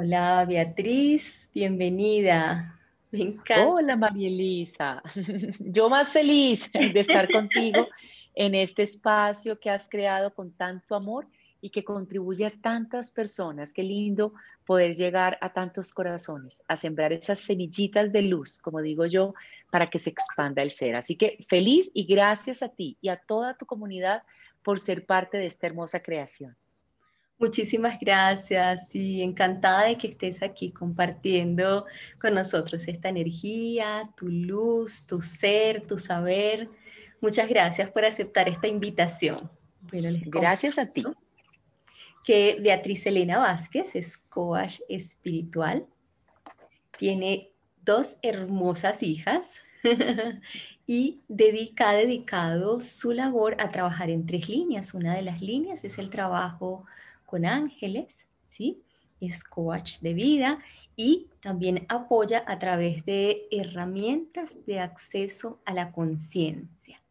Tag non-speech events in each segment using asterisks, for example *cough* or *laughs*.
Hola Beatriz, bienvenida. Me encanta. Hola María Elisa. *laughs* Yo más feliz de estar contigo en este espacio que has creado con tanto amor y que contribuye a tantas personas. Qué lindo poder llegar a tantos corazones, a sembrar esas semillitas de luz, como digo yo, para que se expanda el ser. Así que feliz y gracias a ti y a toda tu comunidad por ser parte de esta hermosa creación. Muchísimas gracias y encantada de que estés aquí compartiendo con nosotros esta energía, tu luz, tu ser, tu saber. Muchas gracias por aceptar esta invitación. gracias a ti. Que Beatriz Elena Vázquez es coach espiritual, tiene dos hermosas hijas *laughs* y dedica, ha dedicado su labor a trabajar en tres líneas. Una de las líneas es el trabajo con ángeles, ¿sí? Es coach de vida y también apoya a través de herramientas de acceso a la conciencia.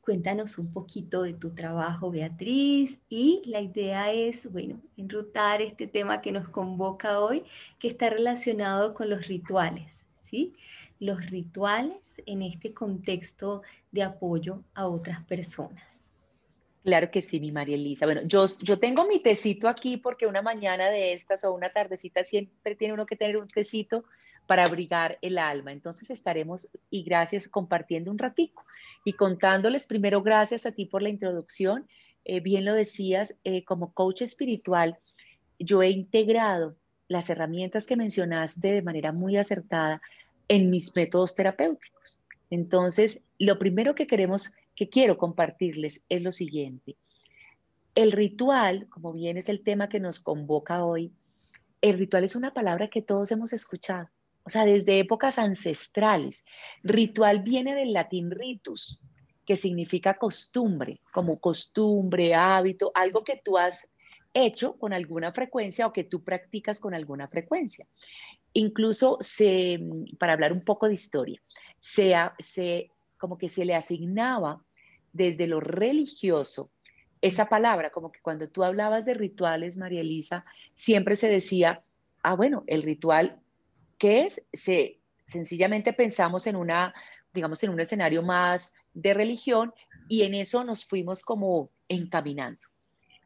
Cuéntanos un poquito de tu trabajo, Beatriz, y la idea es, bueno, enrutar este tema que nos convoca hoy, que está relacionado con los rituales, ¿sí? Los rituales en este contexto de apoyo a otras personas. Claro que sí, mi María Elisa. Bueno, yo, yo tengo mi tecito aquí porque una mañana de estas o una tardecita siempre tiene uno que tener un tecito para abrigar el alma. Entonces estaremos, y gracias, compartiendo un ratico y contándoles primero, gracias a ti por la introducción. Eh, bien lo decías, eh, como coach espiritual, yo he integrado las herramientas que mencionaste de manera muy acertada en mis métodos terapéuticos. Entonces, lo primero que queremos que quiero compartirles es lo siguiente. El ritual, como bien es el tema que nos convoca hoy, el ritual es una palabra que todos hemos escuchado, o sea, desde épocas ancestrales. Ritual viene del latín ritus, que significa costumbre, como costumbre, hábito, algo que tú has hecho con alguna frecuencia o que tú practicas con alguna frecuencia. Incluso se, para hablar un poco de historia, se, se como que se le asignaba desde lo religioso, esa palabra, como que cuando tú hablabas de rituales, María Elisa, siempre se decía, ah, bueno, el ritual, ¿qué es? Se, sencillamente pensamos en una, digamos, en un escenario más de religión y en eso nos fuimos como encaminando.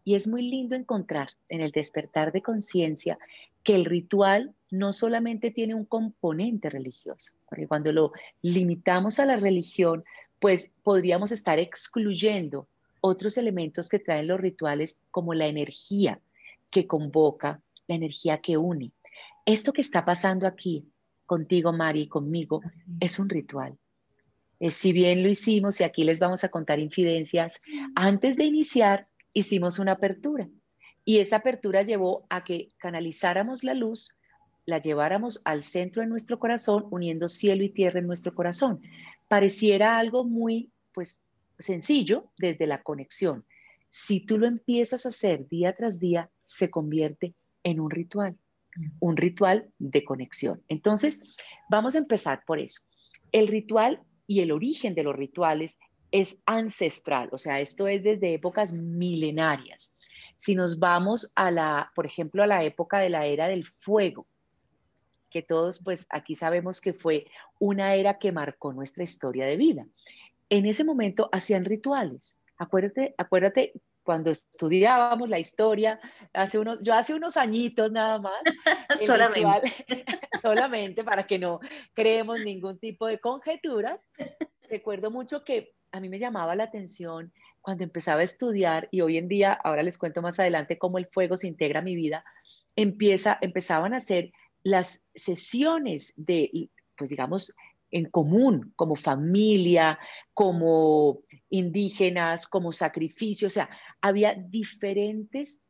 Y es muy lindo encontrar en el despertar de conciencia que el ritual no solamente tiene un componente religioso, porque cuando lo limitamos a la religión, pues podríamos estar excluyendo otros elementos que traen los rituales como la energía que convoca, la energía que une. Esto que está pasando aquí contigo, Mari, y conmigo, es un ritual. Eh, si bien lo hicimos, y aquí les vamos a contar infidencias, antes de iniciar hicimos una apertura. Y esa apertura llevó a que canalizáramos la luz, la lleváramos al centro de nuestro corazón, uniendo cielo y tierra en nuestro corazón pareciera algo muy, pues, sencillo desde la conexión. Si tú lo empiezas a hacer día tras día, se convierte en un ritual, un ritual de conexión. Entonces, vamos a empezar por eso. El ritual y el origen de los rituales es ancestral, o sea, esto es desde épocas milenarias. Si nos vamos a la, por ejemplo, a la época de la era del fuego, que todos pues aquí sabemos que fue una era que marcó nuestra historia de vida. En ese momento hacían rituales. Acuérdate, acuérdate cuando estudiábamos la historia, hace unos, yo hace unos añitos nada más. *laughs* solamente. *laughs* solamente para que no creemos ningún tipo de conjeturas. Recuerdo mucho que a mí me llamaba la atención cuando empezaba a estudiar y hoy en día, ahora les cuento más adelante cómo el fuego se integra a mi vida, empieza, empezaban a hacer las sesiones de, pues digamos, en común, como familia, como indígenas, como sacrificio, o sea, había diferentes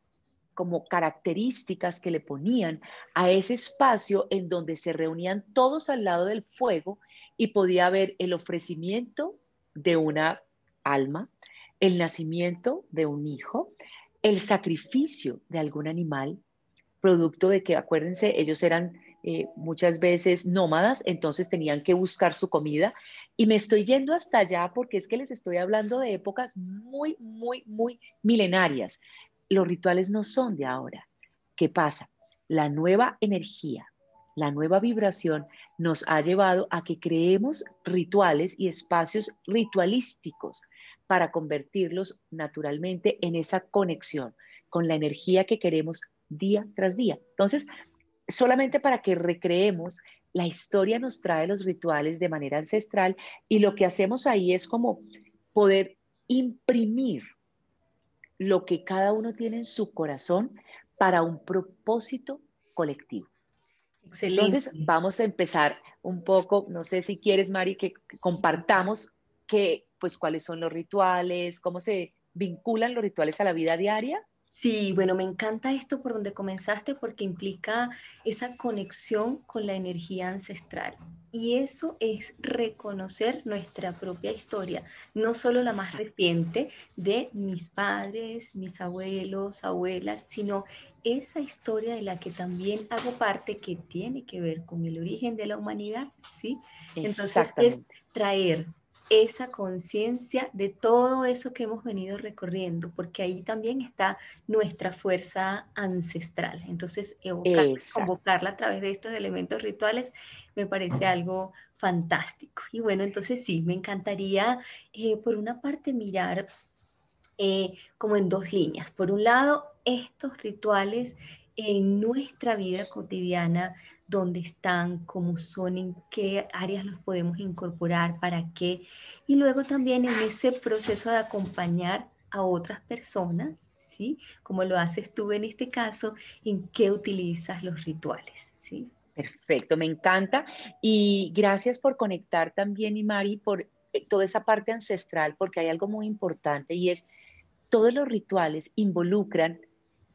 como características que le ponían a ese espacio en donde se reunían todos al lado del fuego y podía haber el ofrecimiento de una alma, el nacimiento de un hijo, el sacrificio de algún animal, producto de que, acuérdense, ellos eran eh, muchas veces nómadas, entonces tenían que buscar su comida. Y me estoy yendo hasta allá porque es que les estoy hablando de épocas muy, muy, muy milenarias. Los rituales no son de ahora. ¿Qué pasa? la nueva energía, la nueva vibración nos ha llevado a que creemos rituales y espacios ritualísticos para convertirlos naturalmente en esa conexión con la energía que queremos día tras día. Entonces, solamente para que recreemos, la historia nos trae los rituales de manera ancestral y lo que hacemos ahí es como poder imprimir lo que cada uno tiene en su corazón para un propósito colectivo. Excelente. Entonces, vamos a empezar un poco, no sé si quieres, Mari, que compartamos que, pues, cuáles son los rituales, cómo se vinculan los rituales a la vida diaria. Sí, bueno, me encanta esto por donde comenzaste porque implica esa conexión con la energía ancestral. Y eso es reconocer nuestra propia historia, no solo la más reciente de mis padres, mis abuelos, abuelas, sino esa historia de la que también hago parte que tiene que ver con el origen de la humanidad, ¿sí? Entonces es traer esa conciencia de todo eso que hemos venido recorriendo, porque ahí también está nuestra fuerza ancestral. Entonces, convocarla a través de estos elementos rituales me parece algo fantástico. Y bueno, entonces sí, me encantaría, eh, por una parte, mirar eh, como en dos líneas. Por un lado, estos rituales en nuestra vida cotidiana dónde están, cómo son, en qué áreas los podemos incorporar, para qué. Y luego también en ese proceso de acompañar a otras personas, ¿sí? Como lo haces tú en este caso, en qué utilizas los rituales, ¿sí? Perfecto, me encanta. Y gracias por conectar también, y Mari, por eh, toda esa parte ancestral, porque hay algo muy importante y es, todos los rituales involucran,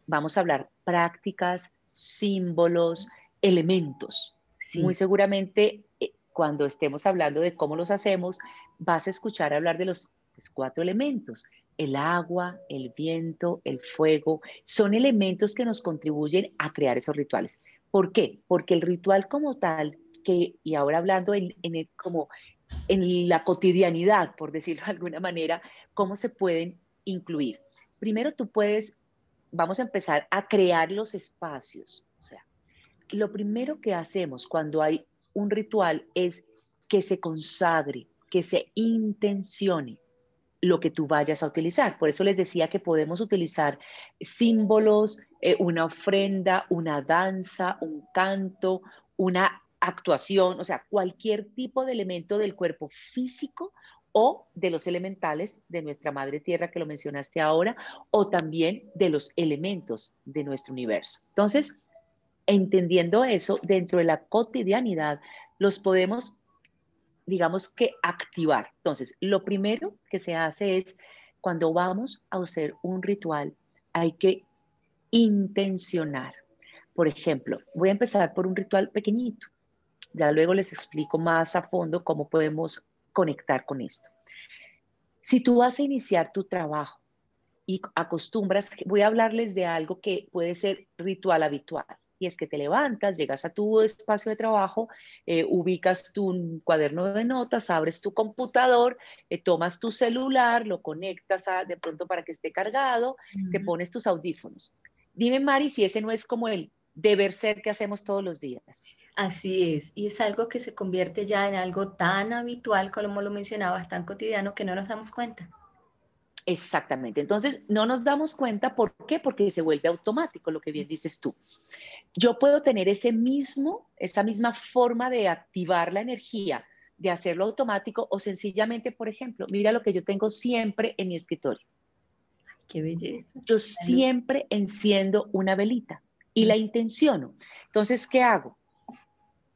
vamos a hablar, prácticas, símbolos, elementos. Muy seguramente eh, cuando estemos hablando de cómo los hacemos, vas a escuchar hablar de los pues, cuatro elementos. El agua, el viento, el fuego, son elementos que nos contribuyen a crear esos rituales. ¿Por qué? Porque el ritual como tal, que, y ahora hablando en, como en la cotidianidad, por decirlo de alguna manera, cómo se pueden incluir. Primero tú puedes, vamos a empezar a crear los espacios, lo primero que hacemos cuando hay un ritual es que se consagre, que se intencione lo que tú vayas a utilizar. Por eso les decía que podemos utilizar símbolos, eh, una ofrenda, una danza, un canto, una actuación, o sea, cualquier tipo de elemento del cuerpo físico o de los elementales de nuestra madre tierra que lo mencionaste ahora, o también de los elementos de nuestro universo. Entonces, entendiendo eso, dentro de la cotidianidad, los podemos, digamos que, activar. Entonces, lo primero que se hace es, cuando vamos a hacer un ritual, hay que intencionar. Por ejemplo, voy a empezar por un ritual pequeñito. Ya luego les explico más a fondo cómo podemos conectar con esto. Si tú vas a iniciar tu trabajo y acostumbras, voy a hablarles de algo que puede ser ritual habitual y es que te levantas, llegas a tu espacio de trabajo, eh, ubicas tu cuaderno de notas, abres tu computador, eh, tomas tu celular, lo conectas de pronto para que esté cargado, te pones tus audífonos. Dime, Mari, si ese no es como el deber ser que hacemos todos los días. Así es, y es algo que se convierte ya en algo tan habitual, como lo mencionabas, tan cotidiano, que no nos damos cuenta. Exactamente. Entonces, no nos damos cuenta, ¿por qué? Porque se vuelve automático, lo que bien dices tú. Yo puedo tener ese mismo, esa misma forma de activar la energía, de hacerlo automático o sencillamente, por ejemplo, mira lo que yo tengo siempre en mi escritorio. qué belleza. Yo siempre enciendo una velita y la intenciono. Entonces, ¿qué hago?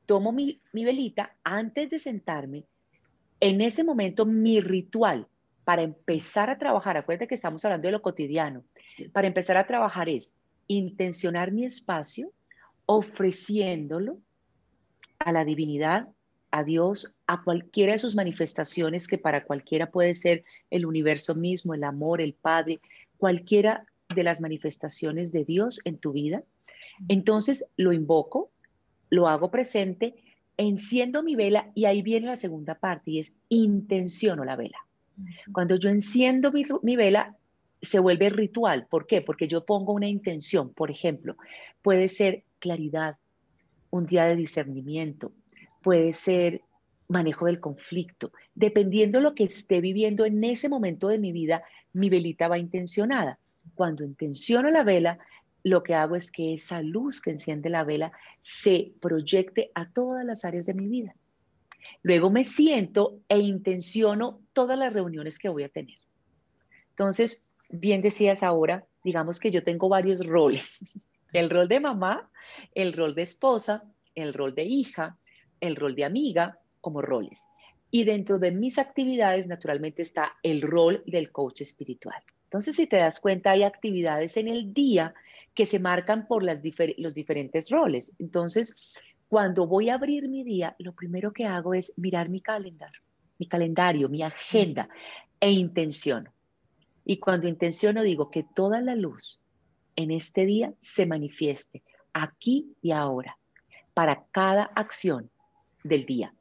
Tomo mi, mi velita antes de sentarme. En ese momento, mi ritual para empezar a trabajar, acuérdate que estamos hablando de lo cotidiano, para empezar a trabajar es intencionar mi espacio ofreciéndolo a la divinidad, a Dios, a cualquiera de sus manifestaciones, que para cualquiera puede ser el universo mismo, el amor, el Padre, cualquiera de las manifestaciones de Dios en tu vida. Entonces lo invoco, lo hago presente, enciendo mi vela y ahí viene la segunda parte y es intenciono la vela. Cuando yo enciendo mi, vela, se vuelve ritual. ¿Por qué? Porque yo pongo una intención. Por ejemplo, puede ser claridad, un día de discernimiento, puede ser manejo del conflicto. Dependiendo de lo que esté viviendo en ese momento de mi vida, mi velita va intencionada. Cuando intenciono la vela, lo que hago es que esa luz que enciende la vela se proyecte a todas las áreas de mi vida. Luego me siento e intenciono todas las reuniones que voy a tener. Entonces, bien decías ahora, digamos que yo tengo varios roles. *laughs* El rol de mamá, el rol de esposa, el rol de hija, el rol de amiga, como roles. Y dentro de mis actividades, naturalmente, está el rol del coach espiritual. Entonces, si te das cuenta, hay actividades en el día que se marcan por las los diferentes roles. Entonces, cuando voy a abrir mi día, lo primero que hago es mirar mi calendario, mi calendario, mi agenda e intenciono. Y cuando intenciono digo que toda la luz en este día se manifieste aquí y ahora para cada acción del día,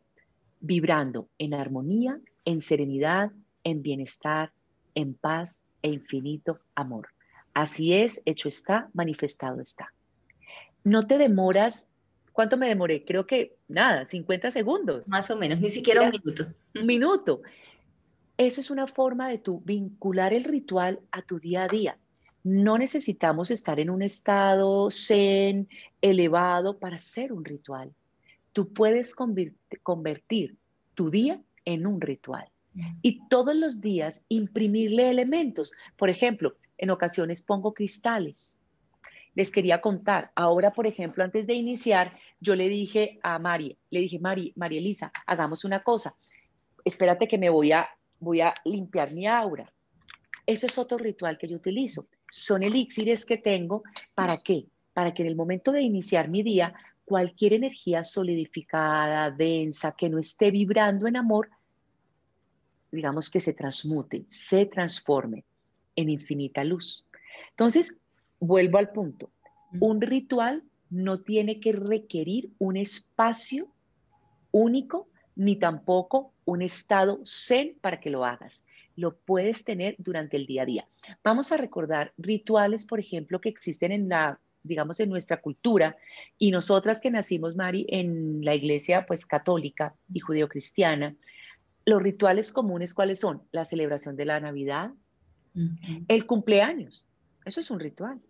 vibrando en armonía, en serenidad, en bienestar, en paz e infinito amor. Así es, hecho está, manifestado está. No te demoras ¿Cuánto me demoré? Creo que nada, 50 segundos. Más o menos, ni siquiera un minuto. Un minuto. Eso es una forma de tu vincular el ritual a tu día a día. No necesitamos estar en un estado zen, elevado para hacer un ritual. Tú puedes convertir tu día en un ritual y todos los días imprimirle elementos. Por ejemplo, en ocasiones pongo cristales, les quería contar. Ahora, por ejemplo, antes de iniciar, yo le dije a Mari, le dije, Mari, María Elisa, hagamos una cosa. Espérate que me voy a, voy a limpiar mi aura. Eso es otro ritual que yo utilizo. Son elixires que tengo. ¿Para qué? Para que en el momento de iniciar mi día, cualquier energía solidificada, densa, que no esté vibrando en amor, digamos que se transmute, se transforme en infinita luz. Entonces, vuelvo al punto. Un ritual no tiene que requerir un espacio único ni tampoco un estado zen para que lo hagas. Lo puedes tener durante el día a día. Vamos a recordar rituales, por ejemplo, que existen en la digamos en nuestra cultura y nosotras que nacimos Mari en la iglesia pues católica y judeocristiana, los rituales comunes cuáles son? La celebración de la Navidad, el cumpleaños. Eso es un ritual.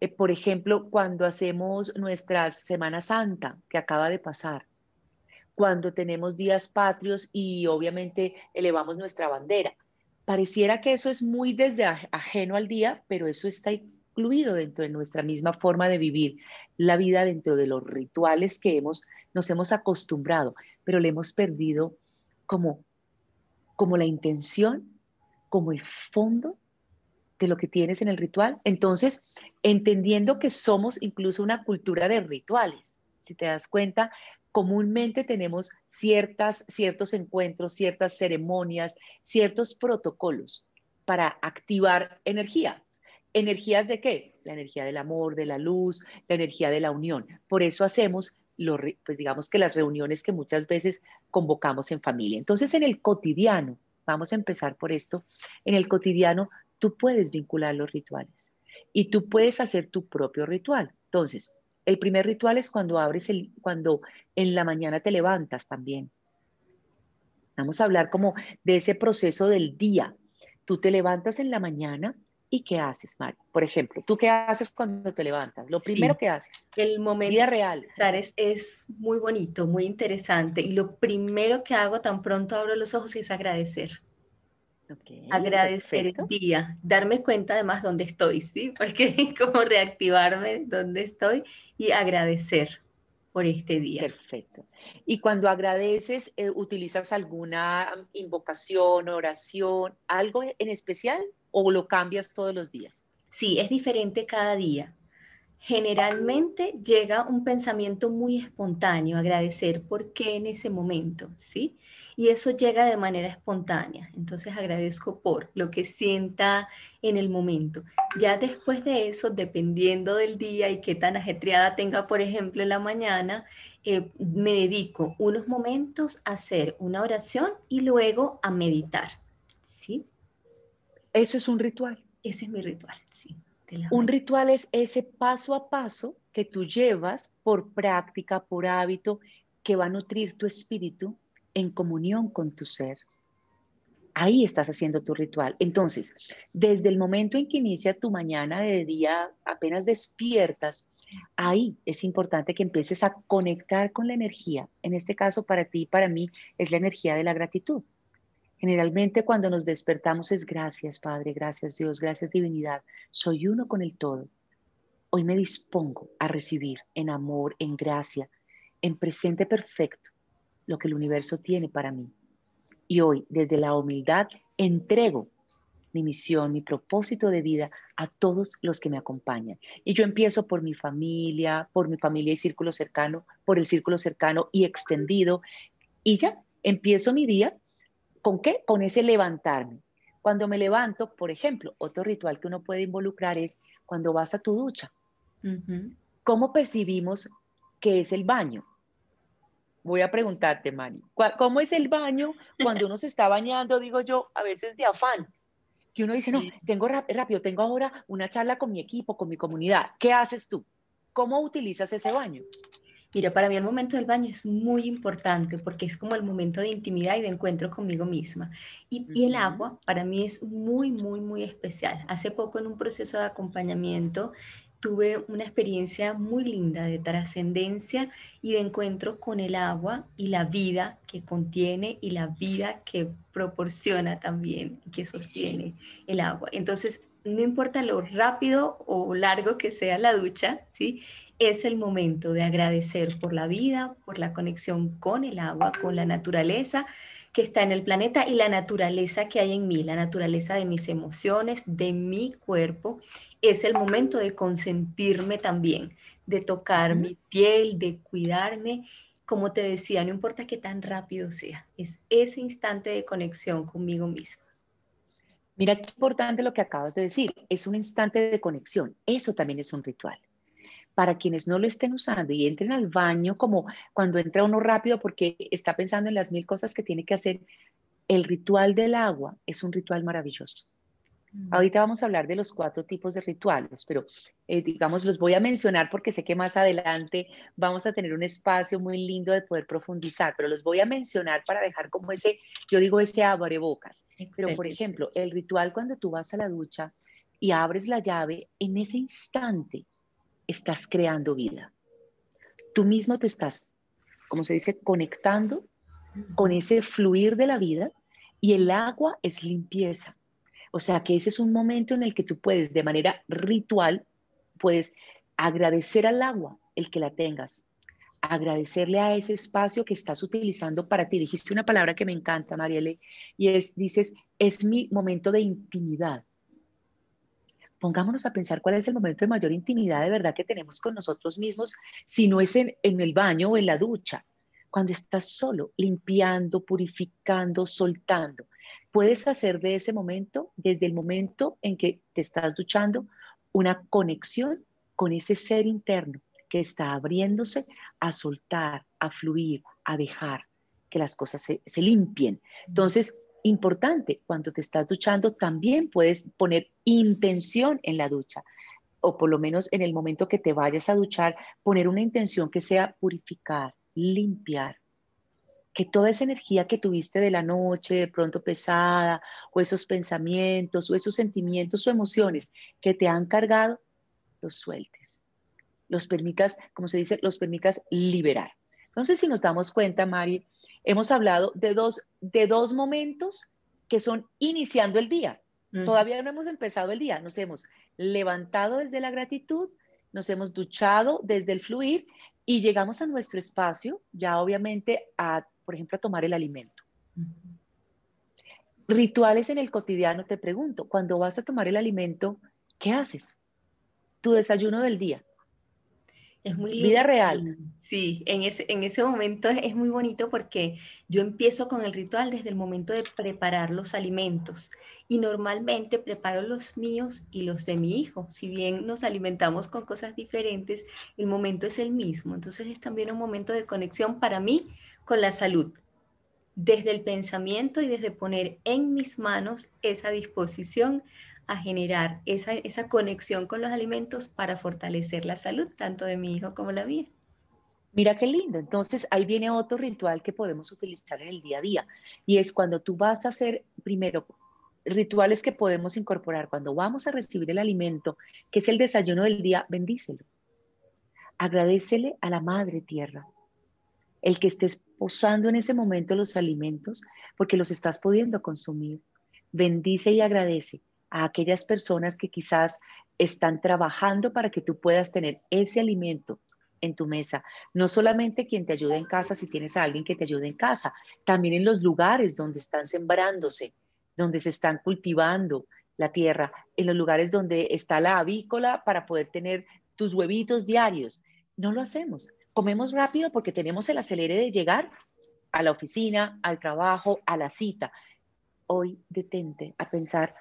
Eh, por ejemplo, cuando hacemos nuestra Semana Santa, que acaba de pasar, cuando tenemos días patrios y obviamente elevamos nuestra bandera. Pareciera que eso es muy desde ajeno al día, pero eso está incluido dentro de nuestra misma forma de vivir la vida, dentro de los rituales que hemos, nos hemos acostumbrado, pero le hemos perdido como, como la intención, como el fondo de lo que tienes en el ritual. Entonces, entendiendo que somos incluso una cultura de rituales, si te das cuenta, comúnmente tenemos ciertas, ciertos encuentros, ciertas ceremonias, ciertos protocolos para activar energías. ¿Energías de qué? La energía del amor, de la luz, la energía de la unión. Por eso hacemos, pues digamos que las reuniones que muchas veces convocamos en familia. Entonces, en el cotidiano, vamos a empezar por esto, en el cotidiano tú puedes vincular los rituales y tú puedes hacer tu propio ritual. Entonces, el primer ritual es cuando abres el, cuando en la mañana te levantas también. Vamos a hablar como de ese proceso del día. Tú te levantas en la mañana y ¿qué haces, Mari? Por ejemplo, ¿tú qué haces cuando te levantas? Lo primero que haces. El momento real. Es, es muy bonito, muy interesante. Y lo primero que hago tan pronto abro los ojos es agradecer agradecer el día, darme cuenta además dónde estoy, ¿sí? *laughs* Porque *laughs* como reactivarme dónde estoy y agradecer por este día. Perfecto. Y cuando agradeces, eh, ¿utilizas alguna invocación, oración, algo en especial o lo cambias todos los días? Sí, es diferente cada día. Generalmente llega un pensamiento muy espontáneo, agradecer por qué en ese momento, ¿sí? y eso llega de manera espontánea. Entonces agradezco por lo que sienta en el momento. Ya después de eso, dependiendo del día y qué tan ajetreada tenga, por ejemplo, en la mañana, eh, me dedico unos momentos a hacer una oración y luego a meditar. ¿Sí? Eso es un ritual. Ese es mi ritual, sí. Un ritual es ese paso a paso que tú llevas por práctica, por hábito, que va a nutrir tu espíritu en comunión con tu ser. Ahí estás haciendo tu ritual. Entonces, desde el momento en que inicia tu mañana de día, apenas despiertas, ahí es importante que empieces a conectar con la energía. En este caso, para ti y para mí, es la energía de la gratitud. Generalmente cuando nos despertamos es gracias Padre, gracias Dios, gracias divinidad. Soy uno con el todo. Hoy me dispongo a recibir en amor, en gracia, en presente perfecto lo que el universo tiene para mí. Y hoy, desde la humildad, entrego mi misión, mi propósito de vida a todos los que me acompañan. Y yo empiezo por mi familia, por mi familia y círculo cercano, por el círculo cercano y extendido. Y ya, empiezo mi día ¿Con qué? Con ese levantarme. Cuando me levanto, por ejemplo, otro ritual que uno puede involucrar es cuando vas a tu ducha. ¿Cómo percibimos que es el baño? Voy a preguntarte, Mani, ¿cómo es el baño cuando uno se está bañando, digo yo, a veces de afán? Que uno dice, no, tengo rápido, tengo ahora una charla con mi equipo, con mi comunidad. ¿Qué haces tú? ¿Cómo utilizas ese baño? Mira, para mí el momento del baño es muy importante porque es como el momento de intimidad y de encuentro conmigo misma. Y, y, el agua para mí es muy, muy, muy especial. Hace poco en un proceso de acompañamiento tuve una experiencia muy linda de trascendencia y de encuentro con el agua y la vida que contiene y la vida que proporciona también que sostiene el agua. Entonces, no importa lo rápido o largo que sea la ducha, ¿sí? Es el momento de agradecer por la vida, por la conexión con el agua, con la naturaleza que está en el planeta y la naturaleza que hay en mí, la naturaleza de mis emociones, de mi cuerpo. Es el momento de consentirme también, de tocar mi piel, de cuidarme. Como te decía, no importa qué tan rápido sea, es ese instante de conexión conmigo mismo. Mira qué importante lo que acabas de decir, es un instante de conexión, eso también es un ritual para quienes no lo estén usando y entren al baño como cuando entra uno rápido porque está pensando en las mil cosas que tiene que hacer, el ritual del agua es un ritual maravilloso. Mm. Ahorita vamos a hablar de los cuatro tipos de rituales, pero eh, digamos, los voy a mencionar porque sé que más adelante vamos a tener un espacio muy lindo de poder profundizar, pero los voy a mencionar para dejar como ese, yo digo ese abrebocas. Pero, por ejemplo, el ritual cuando tú vas a la ducha y abres la llave, en ese instante estás creando vida. Tú mismo te estás, como se dice, conectando con ese fluir de la vida y el agua es limpieza. O sea que ese es un momento en el que tú puedes, de manera ritual, puedes agradecer al agua el que la tengas, agradecerle a ese espacio que estás utilizando para ti. Dijiste una palabra que me encanta, Marielle, y es, dices, es mi momento de intimidad pongámonos a pensar cuál es el momento de mayor intimidad de verdad que tenemos con nosotros mismos, si no es en, el baño o en la ducha, cuando estás solo, limpiando, purificando, soltando. Puedes hacer de ese momento, desde el momento en que te estás duchando, una conexión con ese ser interno que está abriéndose a soltar, a fluir, a dejar que las cosas se, se limpien. Entonces, importante, cuando te estás duchando también puedes poner intención en la ducha o por lo menos en el momento que te vayas a duchar, poner una intención que sea purificar, limpiar, que toda esa energía que tuviste de la noche, de pronto pesada, o esos pensamientos, o esos sentimientos o emociones que te han cargado, los sueltes, los permitas, como se dice, los permitas liberar. Entonces, si nos damos cuenta, Mari, hemos hablado de dos, de dos momentos que son iniciando el día. Todavía no hemos empezado el día, nos hemos levantado desde la gratitud, nos hemos duchado desde el fluir y llegamos a nuestro espacio, ya obviamente a, por ejemplo, a tomar el alimento. Rituales en el cotidiano, te pregunto, cuando vas a tomar el alimento, ¿qué haces? Tu desayuno del día. Es muy Vida real. Sí, en ese, en ese momento es, muy bonito porque yo empiezo con el ritual desde el momento de preparar los alimentos y normalmente preparo los míos y los de mi hijo. Si bien nos alimentamos con cosas diferentes, el momento es el mismo. Entonces es también un momento de conexión para mí con la salud. Desde el pensamiento y desde poner en mis manos esa disposición a generar esa, esa conexión con los alimentos para fortalecer la salud, tanto de mi hijo como la mía. Mira qué lindo. Entonces ahí viene otro ritual que podemos utilizar en el día a día y es cuando tú vas a hacer primero rituales que podemos incorporar cuando vamos a recibir el alimento, que es el desayuno del día, bendícelo. Agradecele a la madre tierra, el que estés posando en ese momento los alimentos, porque los estás pudiendo consumir. Bendice y agradece a aquellas personas que quizás están trabajando para que tú puedas tener ese alimento en tu mesa. No solamente quien te ayude en casa, si tienes a alguien que te ayude en casa, también en los lugares donde están sembrándose, donde se están cultivando la tierra, en los lugares donde está la avícola para poder tener tus huevitos diarios. No lo hacemos. Comemos rápido porque tenemos el acelere de llegar a la oficina, al trabajo, a la cita. Hoy detente a pensar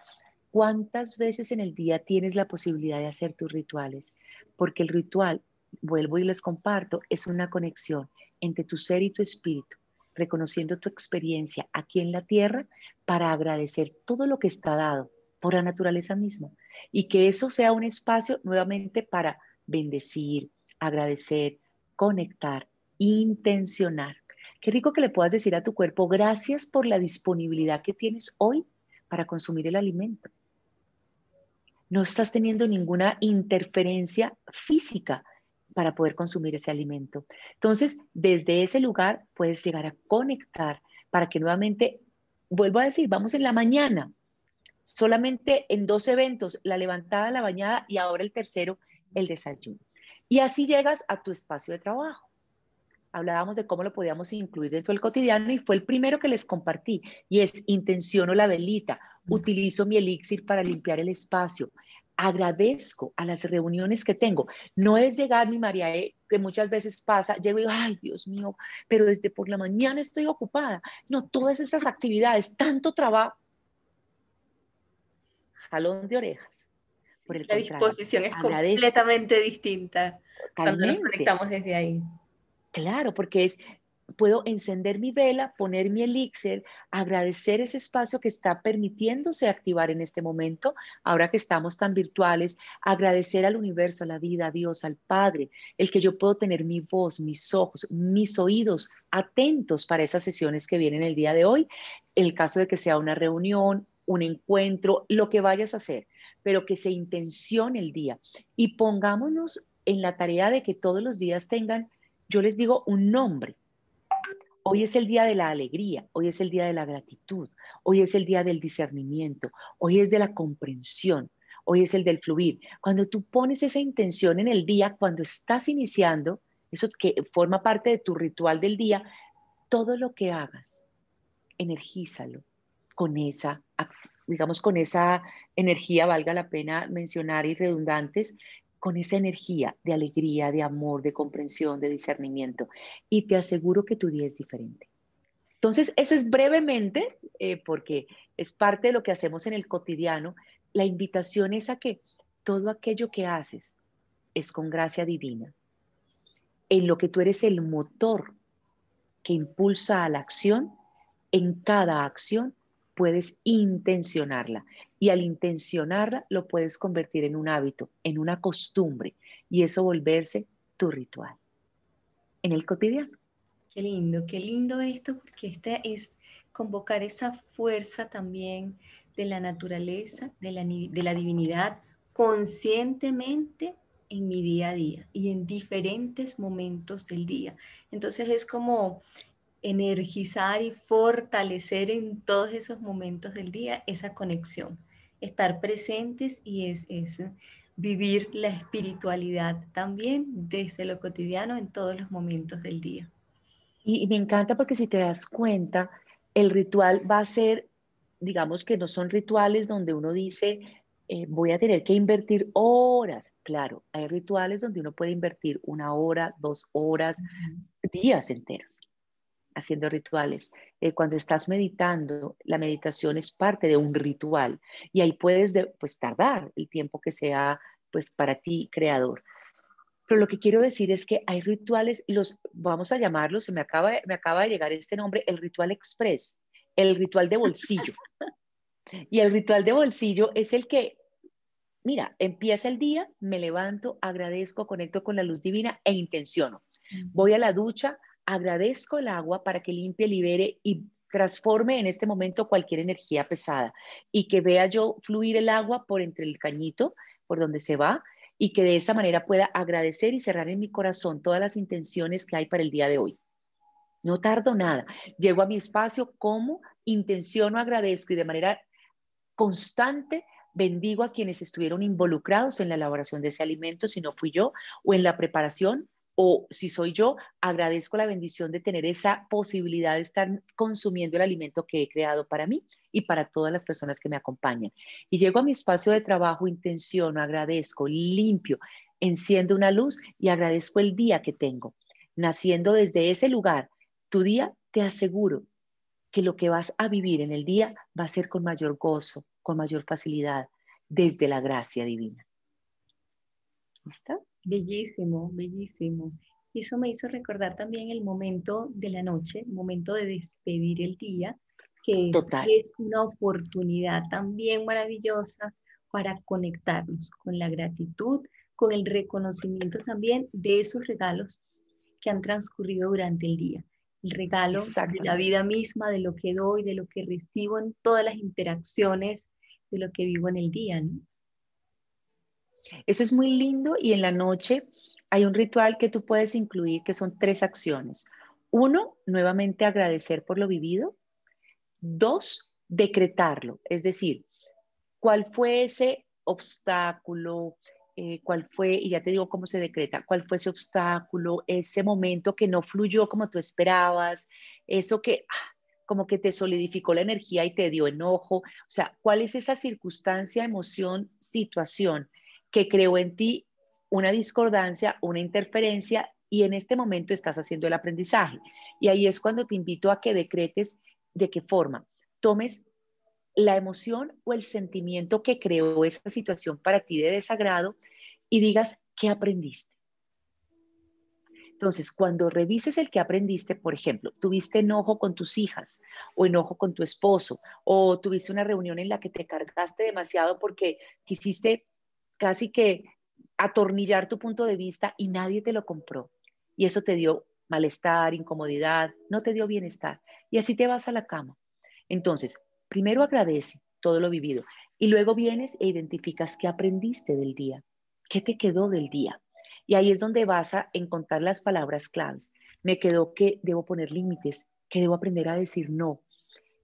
cuántas veces en el día tienes la posibilidad de hacer tus rituales, porque el ritual vuelvo y les comparto, es una conexión entre tu ser y tu espíritu, reconociendo tu experiencia aquí en la tierra para agradecer todo lo que está dado por la naturaleza misma y que eso sea un espacio nuevamente para bendecir, agradecer, conectar, intencionar. Qué rico que le puedas decir a tu cuerpo, gracias por la disponibilidad que tienes hoy para consumir el alimento. No estás teniendo ninguna interferencia física, para poder consumir ese alimento. Entonces, desde ese lugar puedes llegar a conectar para que nuevamente, vuelvo a decir, vamos en la mañana, solamente en dos eventos, la levantada, la bañada y ahora el tercero, el desayuno. Y así llegas a tu espacio de trabajo. Hablábamos de cómo lo podíamos incluir dentro del cotidiano y fue el primero que les compartí y es intenciono la velita, utilizo mi elixir para limpiar el espacio, agradezco a las reuniones que tengo. No es llegar, mi María, eh, que muchas veces pasa, llego y digo, ay, Dios mío, pero desde por la mañana estoy ocupada. No, todas esas actividades, tanto trabajo. Jalón de orejas. Por el la disposición es completamente distinta cuando nos conectamos desde ahí. Claro, porque es puedo encender mi vela, poner mi elixir, agradecer ese espacio que está permitiéndose activar en este momento, ahora que estamos tan virtuales, agradecer al universo, a la vida, a Dios, al Padre, el que yo puedo tener mi voz, mis ojos, mis oídos atentos para esas sesiones que vienen el día de hoy, el caso de que sea una reunión, un encuentro, lo que vayas a hacer, pero que se intencione el día. Y pongámonos en la tarea de que todos los días tengan, yo les digo, un nombre Hoy es el día de la alegría, hoy es el día de la gratitud, hoy es el día del discernimiento, hoy es de la comprensión, hoy es el del fluir. Cuando tú pones esa intención en el día, cuando estás iniciando, eso que forma parte de tu ritual del día, todo lo que hagas, energízalo con esa, digamos, con esa energía, valga la pena mencionar y redundantes, con esa energía de alegría, de amor, de comprensión, de discernimiento. Y te aseguro que tu día es diferente. Entonces, eso es brevemente, eh, porque es parte de lo que hacemos en el cotidiano. La invitación es a que todo aquello que haces es con gracia divina, en lo que tú eres el motor que impulsa a la acción, en cada acción puedes intencionarla y al intencionarla lo puedes convertir en un hábito, en una costumbre y eso volverse tu ritual en el cotidiano. Qué lindo, qué lindo esto porque este es convocar esa fuerza también de la naturaleza, de la, de la divinidad conscientemente en mi día a día y en diferentes momentos del día. Entonces es como energizar y fortalecer en todos esos momentos del día esa conexión, estar presentes y es, vivir la espiritualidad también desde lo cotidiano en todos los momentos del día. Y, me encanta porque si te das cuenta, el ritual va a ser, digamos que no son rituales donde uno dice, eh, voy a tener que invertir horas. Claro, hay rituales donde uno puede invertir una hora, dos horas, días enteros haciendo rituales. Eh, cuando estás meditando, la meditación es parte de un ritual y ahí puedes pues, tardar el tiempo que sea pues, para ti creador. Pero lo que quiero decir es que hay rituales, los vamos a llamarlos, se me acaba, me acaba de llegar este nombre, el ritual express, el ritual de bolsillo. Y el ritual de bolsillo es el que, mira, empieza el día, me levanto, agradezco, conecto con la luz divina e intenciono. Voy a la ducha, agradezco el agua para que limpie, libere y transforme en este momento cualquier energía pesada y que vea yo fluir el agua por entre el cañito, por donde se va, y que de esa manera pueda agradecer y cerrar en mi corazón todas las intenciones que hay para el día de hoy. No tardo nada. Llego a mi espacio, como, intenciono, agradezco y de manera constante bendigo a quienes estuvieron involucrados en la elaboración de ese alimento, si no fui yo, o en la preparación, o si soy yo, agradezco la bendición de tener esa posibilidad de estar consumiendo el alimento que he creado para mí y para todas las personas que me acompañan. Y llego a mi espacio de trabajo, intenciono, agradezco, limpio, enciendo una luz y agradezco el día que tengo. Naciendo desde ese lugar, tu día, te aseguro que lo que vas a vivir en el día va a ser con mayor gozo, con mayor facilidad, desde la gracia divina. ¿Listo? Bellísimo, bellísimo. Y eso me hizo recordar también el momento de la noche, el momento de despedir el día, que es una oportunidad también maravillosa para conectarnos con la gratitud, con el reconocimiento también de esos regalos que han transcurrido durante el día el regalo de la vida misma, de lo que doy, de lo que recibo en todas las interacciones, de lo que vivo en el día. ¿no? Eso es muy lindo y en la noche hay un ritual que tú puedes incluir que son tres acciones. Uno, nuevamente agradecer por lo vivido. Dos, decretarlo, es decir, cuál fue ese obstáculo, eh, cuál fue, y ya te digo cómo se decreta, cuál fue ese obstáculo, ese momento que no fluyó como tú esperabas, eso que ah, como que te solidificó la energía y te dio enojo, o sea, cuál es esa circunstancia, emoción, situación que creó en ti una discordancia, una interferencia y en este momento estás haciendo el aprendizaje. Y ahí es cuando te invito a que decretes de qué forma tomes la emoción o el sentimiento que creó esa situación para ti de desagrado y digas, ¿qué aprendiste? Entonces, cuando revises el que aprendiste, por ejemplo, tuviste enojo con tus hijas o enojo con tu esposo o tuviste una reunión en la que te cargaste demasiado porque quisiste casi que atornillar tu punto de vista y nadie te lo compró. Y eso te dio malestar, incomodidad, no te dio bienestar. Y así te vas a la cama. Entonces, primero agradece todo lo vivido y luego vienes e identificas qué aprendiste del día, qué te quedó del día. Y ahí es donde vas a encontrar las palabras claves. Me quedó que debo poner límites, que debo aprender a decir no,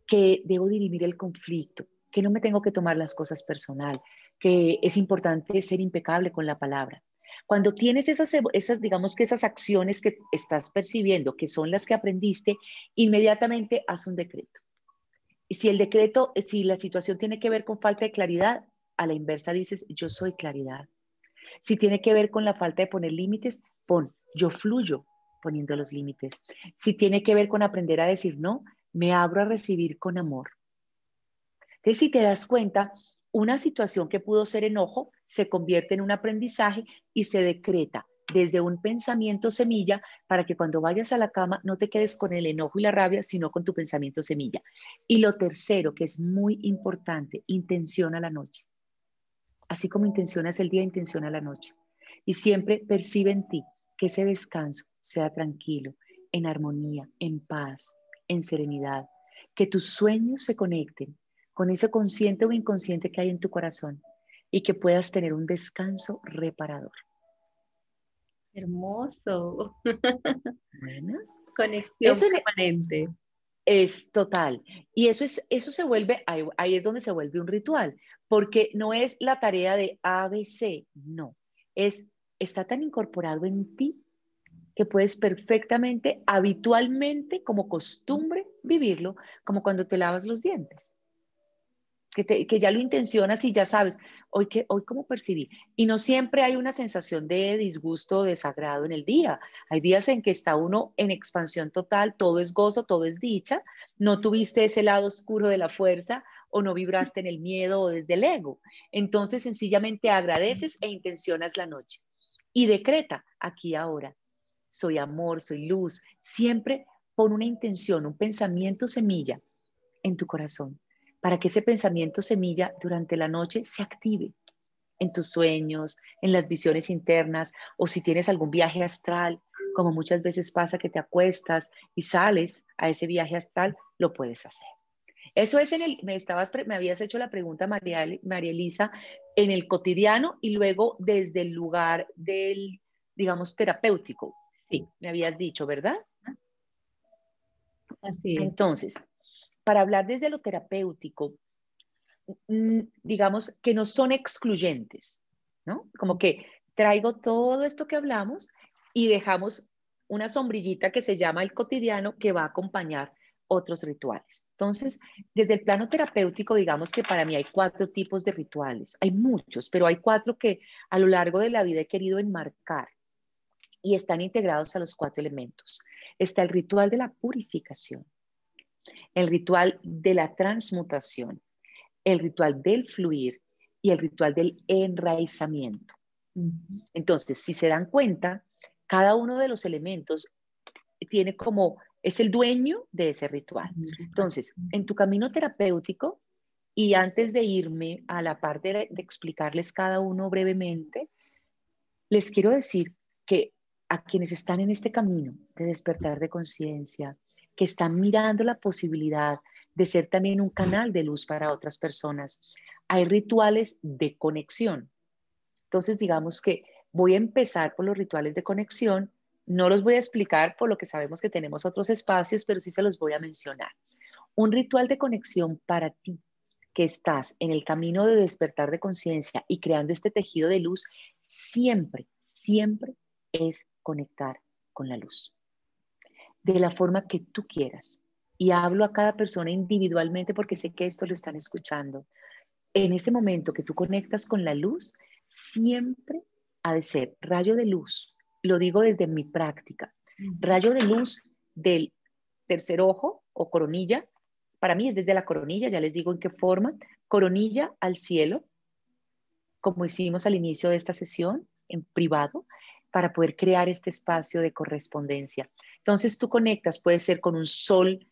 que debo dirimir el conflicto, que no me tengo que tomar las cosas personal, que es importante ser impecable con la palabra. Cuando tienes esas, esas, digamos que esas acciones que estás percibiendo, que son las que aprendiste, inmediatamente haz un decreto si el decreto, si la situación tiene que ver con falta de claridad, a la inversa dices, yo soy claridad. Si tiene que ver con la falta de poner límites, pon, yo fluyo poniendo los límites. Si tiene que ver con aprender a decir no, me abro a recibir con amor. Entonces, si te das cuenta, una situación que pudo ser enojo se convierte en un aprendizaje y se decreta desde un pensamiento semilla para que cuando vayas a la cama no te quedes con el enojo y la rabia, sino con tu pensamiento semilla. Y lo tercero, que es muy importante, intenciona la noche. Así como intencionas el día, intenciona la noche. Y siempre percibe en ti que ese descanso sea tranquilo, en armonía, en paz, en serenidad. Que tus sueños se conecten con ese consciente o inconsciente que hay en tu corazón y que puedas tener un descanso reparador. Hermoso. Bueno. Conexión permanente. Es total. Y eso, es, eso se vuelve, ahí, es donde se vuelve un ritual, porque no es la tarea de ABC, no. Es, está tan incorporado en ti que puedes perfectamente, habitualmente, como costumbre, vivirlo, como cuando te lavas los dientes que, ya lo intencionas y ya sabes, hoy, que, hoy cómo percibí. Y no siempre hay una sensación de disgusto o desagrado en el día. Hay días en que está uno en expansión total, todo es gozo, todo es dicha, no tuviste ese lado oscuro de la fuerza o no vibraste en el miedo o desde el ego. Entonces sencillamente agradeces e intencionas la noche y decreta aquí ahora. Soy amor, soy luz. Siempre pon una intención, un pensamiento semilla en tu corazón para que ese pensamiento semilla durante la noche se active en tus sueños, en las visiones internas o si tienes algún viaje astral, como muchas veces pasa que te acuestas y sales a ese viaje astral, lo puedes hacer. Eso es en el, me, estabas, me habías hecho la pregunta, María, María Elisa, en el cotidiano y luego desde el lugar del, digamos, terapéutico. Sí, me habías dicho, ¿verdad? Así es. Entonces, para hablar desde lo terapéutico, mm, digamos que no son excluyentes, ¿no? Como que traigo todo esto que hablamos y dejamos una sombrillita que se llama el cotidiano que va a acompañar otros rituales. Entonces, desde el plano terapéutico, digamos que para mí hay cuatro tipos de rituales. Hay muchos, pero hay cuatro que a lo largo de la vida he querido enmarcar y están integrados a los cuatro elementos. Está el ritual de la purificación, el ritual de la transmutación, el ritual del fluir y el ritual del enraizamiento. Entonces, si se dan cuenta, cada uno de los elementos tiene como es el dueño de ese ritual. Entonces, en tu camino terapéutico, y antes de irme a la parte de, explicarles cada uno brevemente, les quiero decir que a quienes están en este camino de despertar de conciencia, que están mirando la posibilidad de ser también un canal de luz para otras personas, hay rituales de conexión. Entonces, digamos que voy a empezar por los rituales de conexión no los voy a explicar por lo que sabemos que tenemos otros espacios, pero sí se los voy a mencionar. Un ritual de conexión para ti que estás en el camino de despertar de conciencia y creando este tejido de luz, siempre, siempre es conectar con la luz. De la forma que tú quieras. Y hablo a cada persona individualmente porque sé que esto lo están escuchando. En ese momento que tú conectas con la luz, siempre ha de ser rayo de luz lo digo desde mi práctica. Rayo de luz del tercer ojo o coronilla, para mí es desde la coronilla, ya les digo en qué forma, coronilla al cielo, como hicimos al inicio de esta sesión en privado, para poder crear este espacio de correspondencia. Entonces tú conectas, puede ser con un sol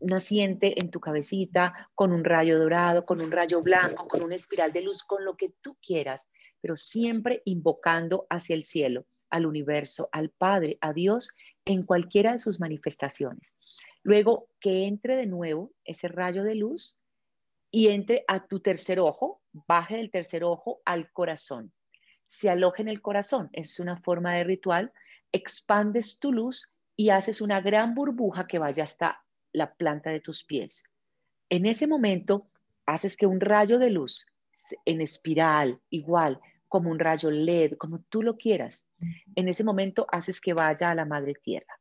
naciente en tu cabecita, con un rayo dorado, con un rayo blanco, con una espiral de luz, con lo que tú quieras, pero siempre invocando hacia el cielo al universo, al Padre, a Dios, en cualquiera de sus manifestaciones. Luego que entre de nuevo ese rayo de luz y entre a tu tercer ojo, baje del tercer ojo al corazón. Se aloje en el corazón, es una forma de ritual, expandes tu luz y haces una gran burbuja que vaya hasta la planta de tus pies. En ese momento, haces que un rayo de luz en espiral, igual, como un rayo LED, como tú lo quieras. En ese momento haces que vaya a la madre tierra.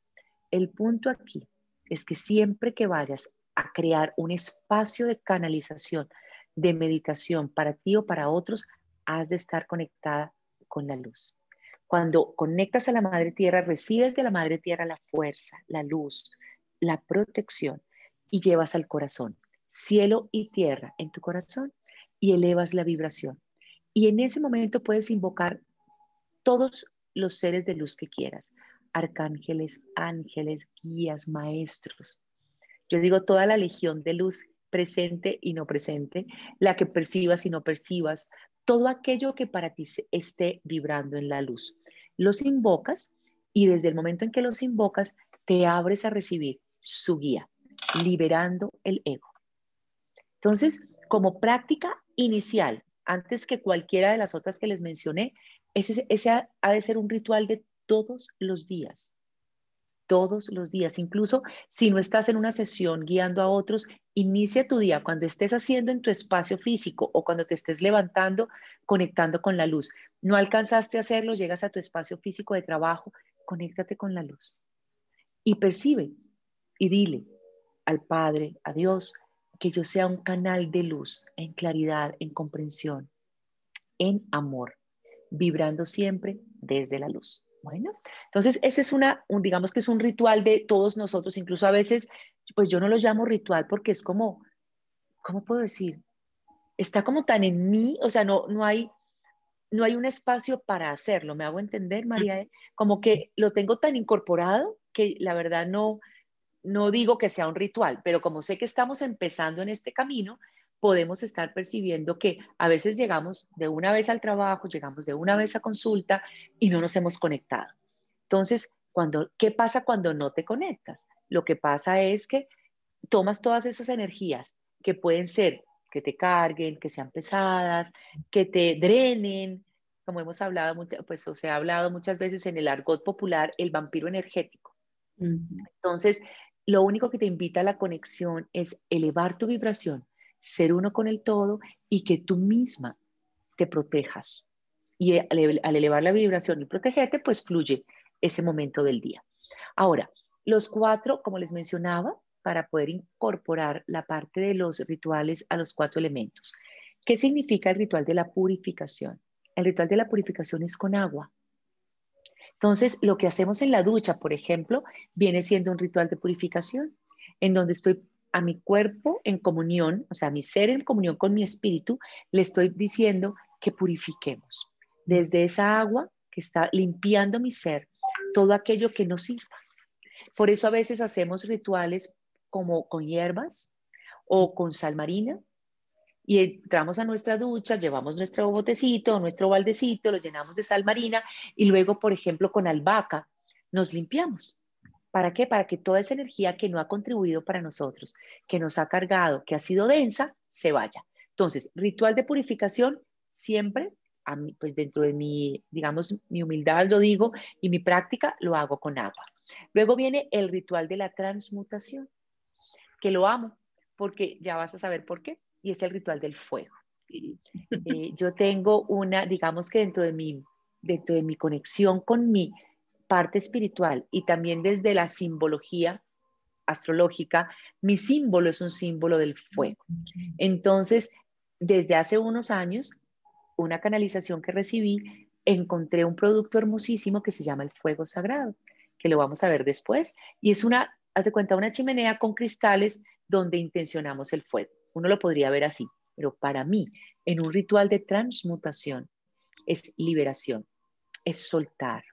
El punto aquí es que siempre que vayas a crear un espacio de canalización, de meditación para ti o para otros, has de estar conectada con la luz. Cuando conectas a la madre tierra, recibes de la madre tierra la fuerza, la luz, la protección y llevas al corazón, cielo y tierra en tu corazón y elevas la vibración y en ese momento puedes invocar todos los seres de luz que quieras, arcángeles, ángeles, guías, maestros. Yo digo toda la legión de luz presente y no presente, la que percibas y no percibas, todo aquello que para ti esté vibrando en la luz. Los invocas y desde el momento en que los invocas, te abres a recibir su guía, liberando el ego. Entonces, como práctica inicial, antes que cualquiera de las otras que les mencioné, ese, ha de ser un ritual de todos los días. Todos los días. Incluso si no estás en una sesión guiando a otros, inicia tu día cuando estés haciendo en tu espacio físico o cuando te estés levantando, conectando con la luz. No alcanzaste a hacerlo, llegas a tu espacio físico de trabajo, conéctate con la luz. Y percibe y dile al Padre, a Dios, que yo sea un canal de luz, en claridad, en comprensión, en amor, vibrando siempre desde la luz. Bueno, entonces ese es una, digamos que es un ritual de todos nosotros, incluso a veces, pues yo no lo llamo ritual porque es como, ¿cómo puedo decir? Está como tan en mí, o sea, no, no hay, no hay un espacio para hacerlo, ¿me hago entender, María? Como que lo tengo tan incorporado que la verdad no, no digo que sea un ritual, pero como sé que estamos empezando en este camino, podemos estar percibiendo que a veces llegamos de una vez al trabajo, llegamos de una vez a consulta y no nos hemos conectado. Entonces, cuando, ¿qué pasa cuando no te conectas? Lo que pasa es que tomas todas esas energías que pueden ser que te carguen, que sean pesadas, que te drenen, como hemos hablado, pues o se ha hablado muchas veces en el argot popular, el vampiro energético. Entonces, lo único que te invita a la conexión es elevar tu vibración, ser uno con el todo y que tú misma te protejas. Y al elevar la vibración y protegerte, pues fluye ese momento del día. Ahora, los cuatro, como les mencionaba, para poder incorporar la parte de los rituales a los cuatro elementos. ¿Qué significa el ritual de la purificación? El ritual de la purificación es con agua. Entonces, lo que hacemos en la ducha, por ejemplo, viene siendo un ritual de purificación, en donde estoy a mi cuerpo en comunión, o sea, a mi ser en comunión con mi espíritu, le estoy diciendo que purifiquemos desde esa agua que está limpiando mi ser todo aquello que no sirva. Por eso a veces hacemos rituales como con hierbas o con sal marina y entramos a nuestra ducha, llevamos nuestro botecito, nuestro baldecito, lo llenamos de sal marina y luego, por ejemplo, con albahaca nos limpiamos. ¿Para qué? Para que toda esa energía que no ha contribuido para nosotros, que nos ha cargado, que ha sido densa, se vaya. Entonces, ritual de purificación siempre, a mí, pues dentro de mi, digamos, mi humildad lo digo y mi práctica lo hago con agua. Luego viene el ritual de la transmutación que lo amo, porque ya vas a saber por qué, y es el ritual del fuego. Eh, yo tengo una, digamos que dentro de, mi, dentro de mi conexión con mi parte espiritual y también desde la simbología astrológica, mi símbolo es un símbolo del fuego. Entonces, desde hace unos años, una canalización que recibí, encontré un producto hermosísimo que se llama el fuego sagrado, que lo vamos a ver después, y es una haz cuenta, una chimenea con cristales donde intencionamos el fuego. Uno lo podría ver así, pero para mí, en un ritual de transmutación, es liberación, es soltar,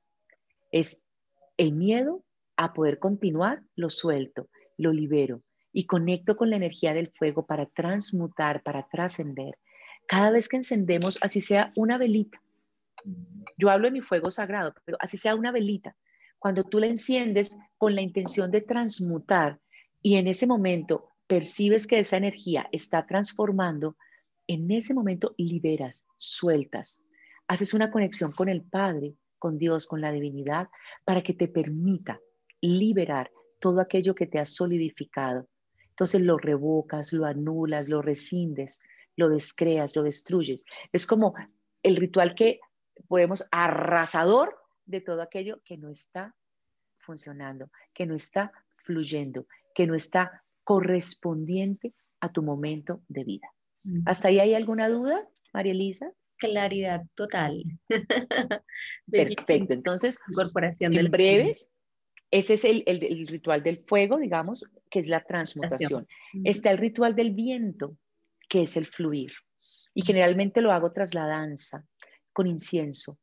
es el miedo a poder continuar, lo suelto, lo libero y conecto con la energía del fuego para transmutar, para trascender. Cada vez que encendemos, así sea una velita, yo hablo de mi fuego sagrado, pero así sea una velita, cuando tú la enciendes con la intención de transmutar y en ese momento percibes que esa energía está transformando, en ese momento liberas, sueltas, haces una conexión con el Padre, con Dios, con la divinidad, para que te permita liberar todo aquello que te ha solidificado. Entonces lo revocas, lo anulas, lo rescindes, lo descreas, lo destruyes. Es como el ritual que podemos arrasador de todo aquello que no está funcionando, que no está fluyendo, que no está correspondiente a tu momento de vida. ¿Hasta ahí hay alguna duda, María Elisa? Claridad total. *laughs* Perfecto. Entonces, incorporación en breves, ese es el, el, ritual del fuego, digamos, que es la transmutación. Está el ritual del viento, que es el fluir. Y generalmente lo hago tras la danza, con incienso.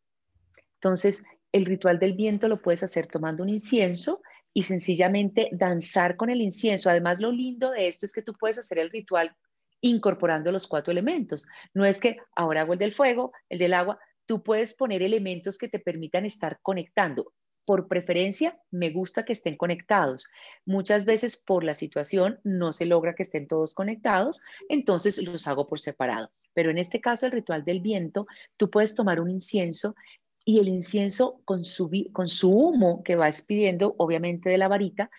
Entonces, el ritual del viento lo puedes hacer tomando un incienso y sencillamente danzar con el incienso. Además, lo lindo de esto es que tú puedes hacer el ritual incorporando los cuatro elementos. No es que ahora hago el del fuego, el del agua, tú puedes poner elementos que te permitan estar conectando. Por preferencia, me gusta que estén conectados. Muchas veces por la situación no se logra que estén todos conectados, entonces los hago por separado. Pero en este caso, el ritual del viento, tú puedes tomar un incienso y el incienso con su, con su humo que va despidiendo, obviamente de la varita,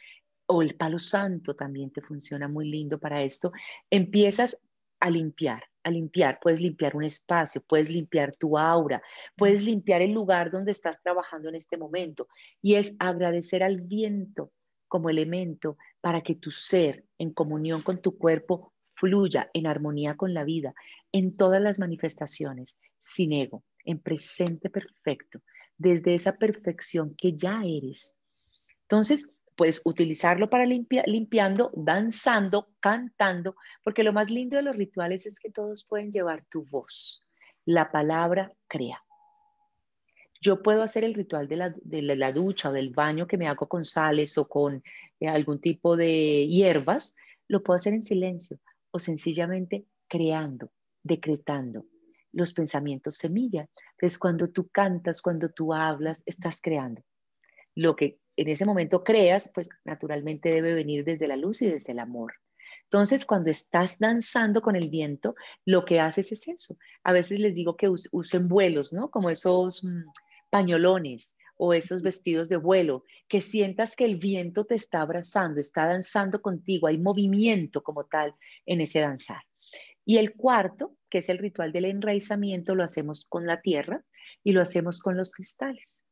o el palo santo también te funciona muy lindo para esto, empiezas a limpiar, a limpiar, puedes limpiar un espacio, puedes limpiar tu aura, puedes limpiar el lugar donde estás trabajando en este momento y es agradecer al viento como elemento para que tu ser en comunión con tu cuerpo fluya en armonía con la vida en todas las manifestaciones, sin ego, en presente perfecto, desde esa perfección que ya eres. Entonces, puedes utilizarlo para limpiando, danzando, cantando, porque lo más lindo de los rituales es que todos pueden llevar tu voz. La palabra crea. Yo puedo hacer el ritual de la, ducha o del baño que me hago con sales o con eh, algún tipo de hierbas, lo puedo hacer en silencio o sencillamente creando, decretando los pensamientos semilla. Entonces, cuando tú cantas, cuando tú hablas, estás creando. Lo que en ese momento creas, pues naturalmente debe venir desde la luz y desde el amor. Entonces, cuando estás danzando con el viento, lo que haces es eso. A veces les digo que usen vuelos, ¿no? Como esos mm, pañolones o esos vestidos de vuelo, que sientas que el viento te está abrazando, está danzando contigo, hay movimiento como tal en ese danzar. Y el cuarto, que es el ritual del enraizamiento, lo hacemos con la tierra y lo hacemos con los cristales.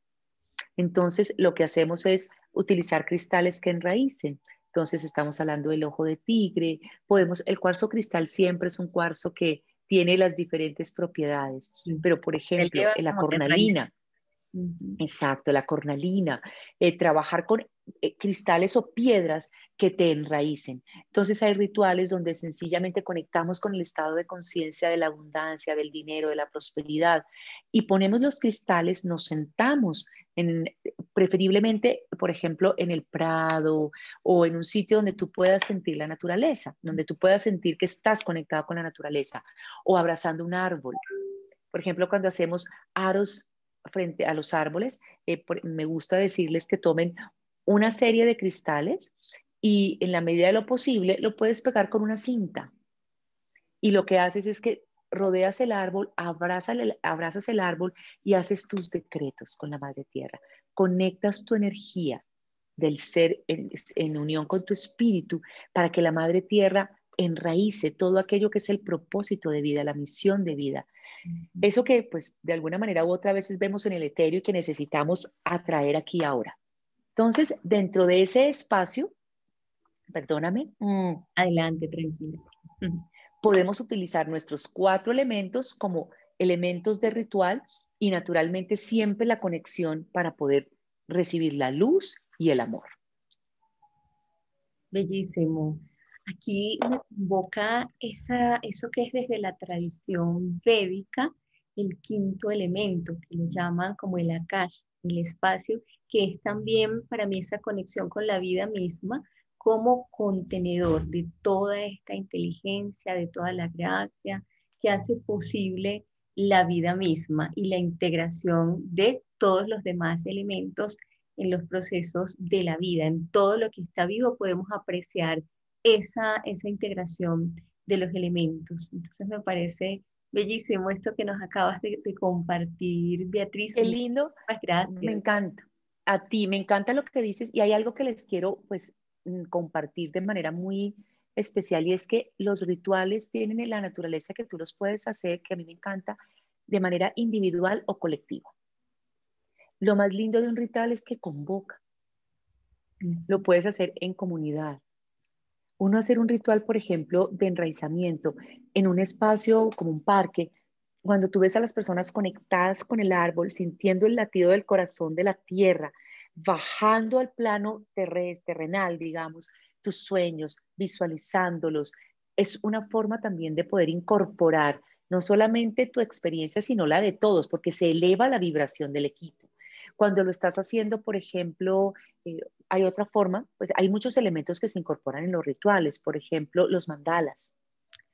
Entonces, lo que hacemos es utilizar cristales que enraícen. Entonces, estamos hablando del ojo de tigre. Podemos, el cuarzo cristal siempre es un cuarzo que tiene las diferentes propiedades, pero por ejemplo, la cornalina, Exacto, la cornalina, eh, trabajar con eh, cristales o piedras que te enraícen. Entonces hay rituales donde sencillamente conectamos con el estado de conciencia de la abundancia, del dinero, de la prosperidad y ponemos los cristales, nos sentamos en, preferiblemente, por ejemplo, en el prado o en un sitio donde tú puedas sentir la naturaleza, donde tú puedas sentir que estás conectado con la naturaleza o abrazando un árbol. Por ejemplo, cuando hacemos aros frente a los árboles, eh, me gusta decirles que tomen una serie de cristales y en la medida de lo posible lo puedes pegar con una cinta. Y lo que haces es que rodeas el árbol, abrazas el, abrazas el árbol y haces tus decretos con la Madre Tierra. Conectas tu energía del ser en, en unión con tu espíritu para que la Madre Tierra enraíce todo aquello que es el propósito de vida, la misión de vida. Eso que pues de alguna manera u otra veces vemos en el etéreo y que necesitamos atraer aquí ahora. Entonces, dentro de ese espacio, perdóname. Mm, adelante, tranquila. Podemos utilizar nuestros cuatro elementos como elementos de ritual y naturalmente siempre la conexión para poder recibir la luz y el amor. Bellísimo. Aquí me convoca eso que es desde la tradición védica, el quinto elemento, que lo llaman como el akash, el espacio, que es también para mí esa conexión con la vida misma como contenedor de toda esta inteligencia, de toda la gracia que hace posible la vida misma y la integración de todos los demás elementos en los procesos de la vida. En todo lo que está vivo podemos apreciar esa, esa integración de los elementos. Entonces me parece bellísimo esto que nos acabas de, compartir, Beatriz. Qué lindo. gracias. Me encanta. A ti, me encanta lo que dices y hay algo que les quiero pues compartir de manera muy especial y es que los rituales tienen la naturaleza que tú los puedes hacer, que a mí me encanta, de manera individual o colectiva. Lo más lindo de un ritual es que convoca. Mm. Lo puedes hacer en comunidad, uno hacer un ritual, por ejemplo, de enraizamiento en un espacio como un parque, cuando tú ves a las personas conectadas con el árbol, sintiendo el latido del corazón de la tierra, bajando al plano terrenal, digamos, tus sueños, visualizándolos, es una forma también de poder incorporar no solamente tu experiencia, sino la de todos, porque se eleva la vibración del equipo. Cuando lo estás haciendo, por ejemplo, eh, hay otra forma, pues hay muchos elementos que se incorporan en los rituales, por ejemplo, los mandalas.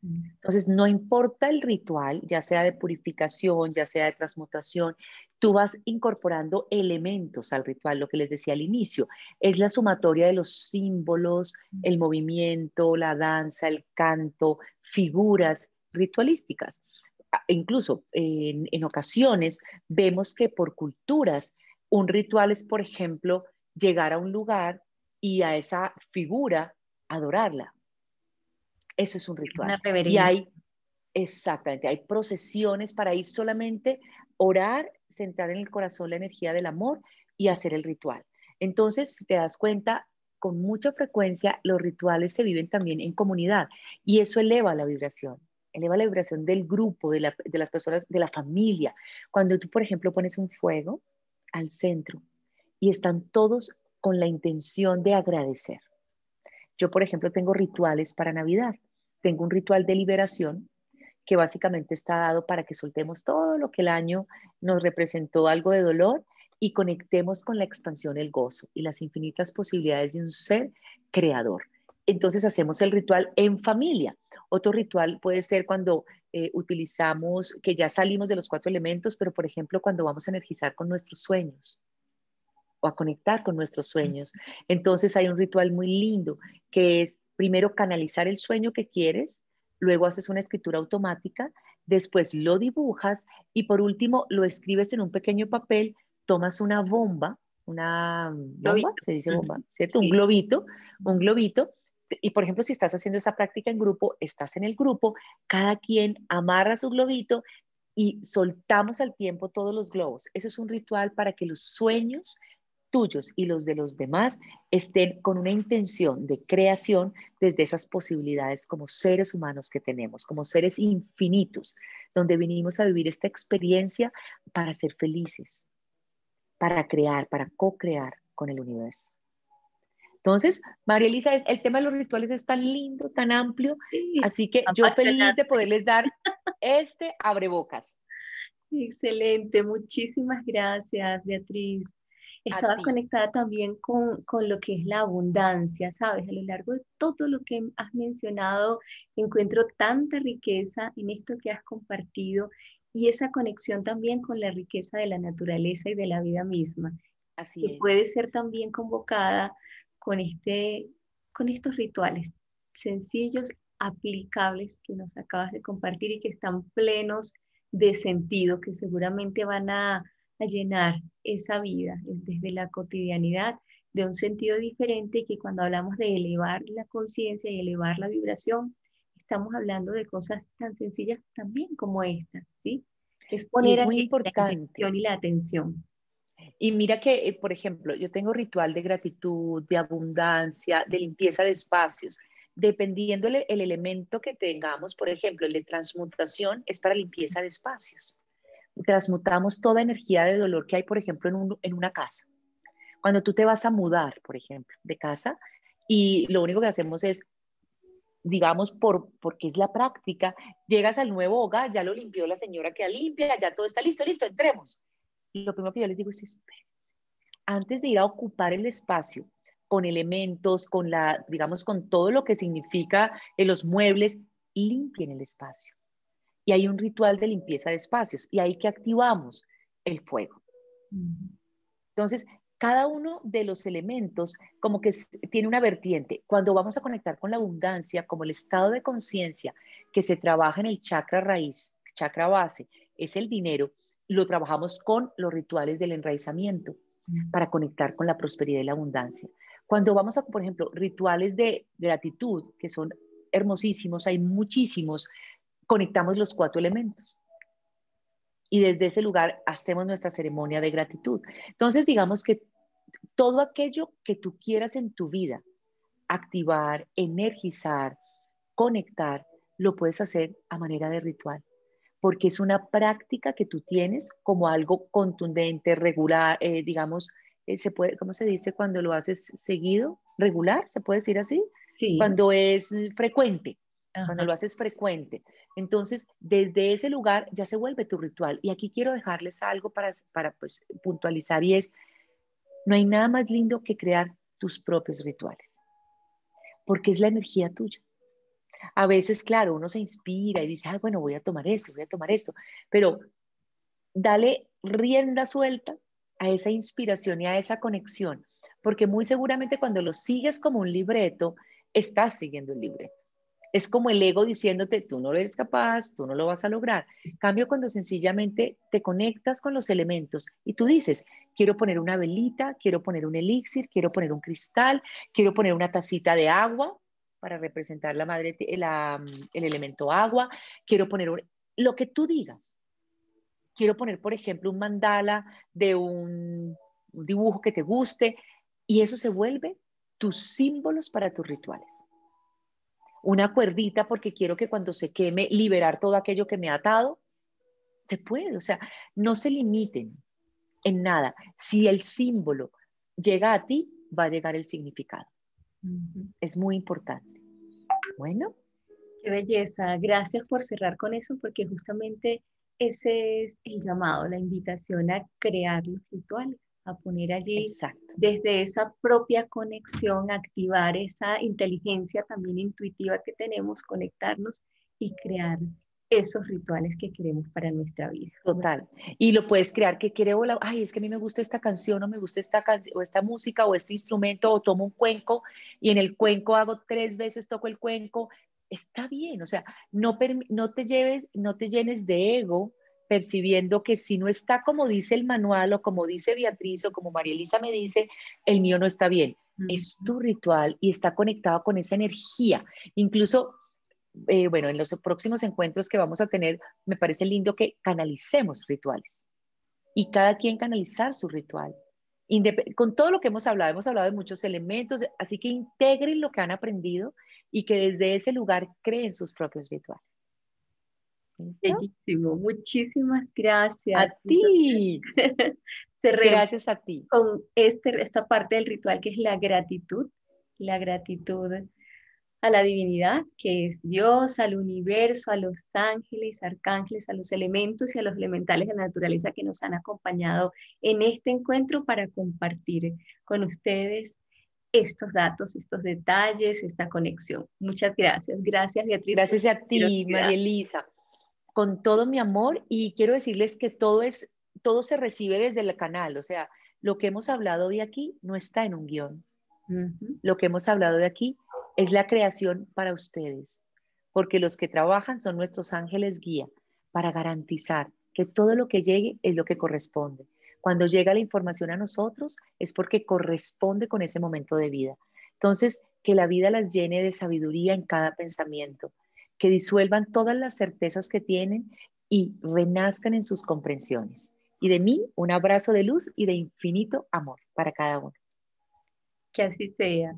Entonces, no importa el ritual, ya sea de purificación, ya sea de transmutación, tú vas incorporando elementos al ritual, lo que les decía al inicio, es la sumatoria de los símbolos, el movimiento, la danza, el canto, figuras ritualísticas. Incluso en, en ocasiones vemos que por culturas un ritual es, por ejemplo, llegar a un lugar y a esa figura adorarla. Eso es un ritual. y hay, exactamente, hay procesiones para ir solamente orar, centrar en el corazón la energía del amor y hacer el ritual. Entonces, si te das cuenta, con mucha frecuencia los rituales se viven también en comunidad y eso eleva la vibración, eleva la vibración del grupo, de, de las personas, de la familia. Cuando tú, por ejemplo, pones un fuego, al centro y están todos con la intención de agradecer. Yo, por ejemplo, tengo rituales para Navidad. Tengo un ritual de liberación que básicamente está dado para que soltemos todo lo que el año nos representó algo de dolor y conectemos con la expansión, el gozo y las infinitas posibilidades de un ser creador. Entonces hacemos el ritual en familia Otro ritual puede ser cuando eh, utilizamos, que ya salimos de los cuatro elementos, pero por ejemplo cuando vamos a energizar con nuestros sueños o a conectar con nuestros sueños. Entonces hay un ritual muy lindo que es primero canalizar el sueño que quieres, luego haces una escritura automática, después lo dibujas y por último lo escribes en un pequeño papel, tomas una bomba, una bomba, se dice bomba, ¿cierto? Un globito, un globito. Y por ejemplo, si estás haciendo esa práctica en grupo, estás en el grupo, cada quien amarra su globito y soltamos al tiempo todos los globos. Eso es un ritual para que los sueños tuyos y los de los demás estén con una intención de creación desde esas posibilidades como seres humanos que tenemos, como seres infinitos, donde venimos a vivir esta experiencia para ser felices, para crear, para co-crear con el universo. Entonces, María Elisa, el tema de los rituales es tan lindo, tan amplio, así que yo feliz de poderles dar este abrebocas. Excelente, muchísimas gracias, Beatriz. Estaba conectada también con, con, lo que es la abundancia, ¿sabes? A lo largo de todo lo que has mencionado, encuentro tanta riqueza en esto que has compartido y esa conexión también con la riqueza de la naturaleza y de la vida misma. Así que puede ser también convocada con, este, con estos rituales sencillos, aplicables que nos acabas de compartir y que están plenos de sentido, que seguramente van a llenar esa vida desde la cotidianidad de un sentido diferente que cuando hablamos de elevar la conciencia y elevar la vibración, estamos hablando de cosas tan sencillas también como esta, ¿sí? Es poner muy importante. la y la atención. Y mira que, eh, por ejemplo, yo tengo ritual de gratitud, de abundancia, de limpieza de espacios. Dependiendo el, el elemento que tengamos, por ejemplo, el de transmutación es para limpieza de espacios transmutamos toda energía de dolor que hay, por ejemplo, en, una casa. Cuando tú te vas a mudar, por ejemplo, de casa, y lo único que hacemos es, digamos, por, porque es la práctica, llegas al nuevo hogar, ya lo limpió la señora que limpia, ya todo está listo, listo, entremos. lo primero que yo les digo es, espérense, antes de ir a ocupar el espacio con elementos, con la, digamos, con todo lo que significa en los muebles, limpien el espacio y hay un ritual de limpieza de espacios y ahí que activamos el fuego. Entonces, cada uno de los elementos como que tiene una vertiente. Cuando vamos a conectar con la abundancia, como el estado de conciencia que se trabaja en el chakra raíz, chakra base, es el dinero, lo trabajamos con los rituales del enraizamiento para conectar con la prosperidad y la abundancia. Cuando vamos a, por ejemplo, rituales de gratitud, que son hermosísimos, hay muchísimos, conectamos los cuatro elementos. Y desde ese lugar hacemos nuestra ceremonia de gratitud. Entonces, digamos que todo aquello que tú quieras en tu vida, activar, energizar, conectar, lo puedes hacer a manera de ritual, porque es una práctica que tú tienes como algo contundente, regular, eh, digamos, eh, se puede, ¿cómo se dice cuando lo haces seguido? ¿Regular? ¿Se puede decir así? Sí. Cuando es frecuente cuando lo haces frecuente. Entonces, desde ese lugar ya se vuelve tu ritual. Y aquí quiero dejarles algo para, para pues, puntualizar y es, no hay nada más lindo que crear tus propios rituales, porque es la energía tuya. A veces, claro, uno se inspira y dice, ah, bueno, voy a tomar esto, voy a tomar esto, pero dale rienda suelta a esa inspiración y a esa conexión, porque muy seguramente cuando lo sigues como un libreto, estás siguiendo el libreto. Es como el ego diciéndote, tú no eres capaz, tú no lo vas a lograr. Cambio cuando sencillamente te conectas con los elementos y tú dices, quiero poner una velita, quiero poner un elixir, quiero poner un cristal, quiero poner una tacita de agua para representar la madre, el elemento agua, quiero poner lo que tú digas. Quiero poner, por ejemplo, un mandala de un dibujo que te guste y eso se vuelve tus símbolos para tus rituales una cuerdita porque quiero que cuando se queme liberar todo aquello que me ha atado. Se puede, o sea, no se limiten en nada. Si el símbolo llega a ti, va a llegar el significado. Es muy importante. Bueno. Qué belleza. Gracias por cerrar con eso porque justamente ese es el llamado, la invitación a crear los rituales, a poner allí desde esa propia conexión, activar esa inteligencia también intuitiva que tenemos, conectarnos y crear esos rituales que queremos para nuestra vida. Total. Y lo puedes crear que quiere, ay, es que a mí me gusta esta canción o me gusta esta, o esta música o este instrumento o tomo un cuenco y en el cuenco hago tres veces, toco el cuenco. Está bien, o sea, no, no te lleves, no te llenes de ego percibiendo que si no está como dice el manual o como dice Beatriz o como María Elisa me dice, el mío no está bien. Es tu ritual y está conectado con esa energía. Incluso, eh, bueno, en los próximos encuentros que vamos a tener, me parece lindo que canalicemos rituales y cada quien canalizar su ritual. con todo lo que hemos hablado, hemos hablado de muchos elementos, así que integren lo que han aprendido y que desde ese lugar creen sus propios rituales. Bellísimo, muchísimas gracias. A ti. *laughs* gracias a ti. Con este, esta parte del ritual que es la gratitud, la gratitud a la divinidad, que es Dios, al universo, a los ángeles, arcángeles, a los elementos y a los elementales de la naturaleza que nos han acompañado en este encuentro para compartir con ustedes estos datos, estos detalles, esta conexión. Muchas gracias. Gracias, Beatriz. Gracias a ti, María Elisa con todo mi amor y quiero decirles que todo es todo se recibe desde el canal, o sea, lo que hemos hablado de aquí no está en un guion. Lo que hemos hablado de aquí es la creación para ustedes, porque los que trabajan son nuestros ángeles guía para garantizar que todo lo que llegue es lo que corresponde. Cuando llega la información a nosotros es porque corresponde con ese momento de vida. Entonces, que la vida las llene de sabiduría en cada pensamiento, que disuelvan todas las certezas que tienen y renazcan en sus comprensiones. Y de mí, un abrazo de luz y de infinito amor para cada uno. Que así sea.